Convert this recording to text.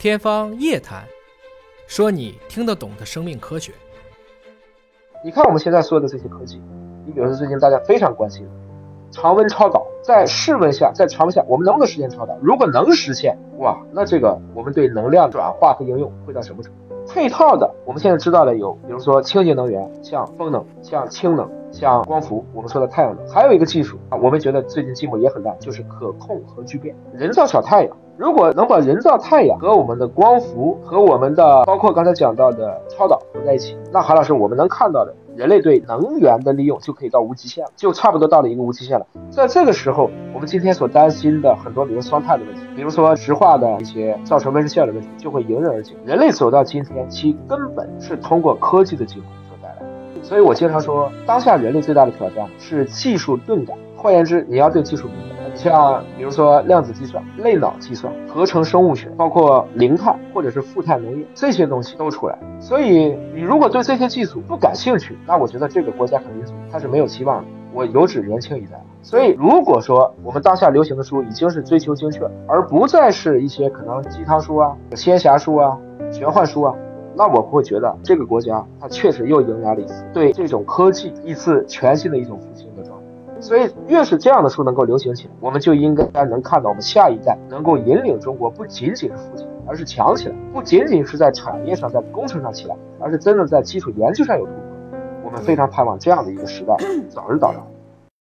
天方夜谭，说你听得懂的生命科学。你看我们现在说的这些科技，你比如说最近大家非常关心的常温超导，在室温下，在常温下，我们能不能实现超导？如果能实现，哇，那这个我们对能量转化和应用会到什么程度？配套的，我们现在知道的有，比如说清洁能源，像风能，像氢能，像光伏，我们说的太阳能，还有一个技术啊，我们觉得最近进步也很大，就是可控核聚变，人造小太阳。如果能把人造太阳和我们的光伏和我们的包括刚才讲到的超导合在一起，那韩老师，我们能看到的人类对能源的利用就可以到无极限了，就差不多到了一个无极限了。在这个时候，我们今天所担心的很多，比如双碳的问题，比如说石化的一些造成温室效应的问题，就会迎刃而解。人类走到今天，其根本是通过科技的进步所带来的。所以我经常说，当下人类最大的挑战是技术钝感。换言之，你要对技术敏感。像比如说量子计算、类脑计算、合成生物学，包括零碳或者是负碳农业这些东西都出来。所以你如果对这些技术不感兴趣，那我觉得这个国家可能它是没有希望的。我有指年轻一代。所以如果说我们当下流行的书已经是追求精确，而不再是一些可能鸡汤书啊、仙侠书啊、玄幻书啊，那我会觉得这个国家它确实又迎来了一次对这种科技一次全新的一种复兴的状态。所以，越是这样的书能够流行起来，我们就应该能看到我们下一代能够引领中国，不仅仅是富起来，而是强起来；不仅仅是在产业上、在工程上起来，而是真的在基础研究上有突破。我们非常盼望这样的一个时代早日到来。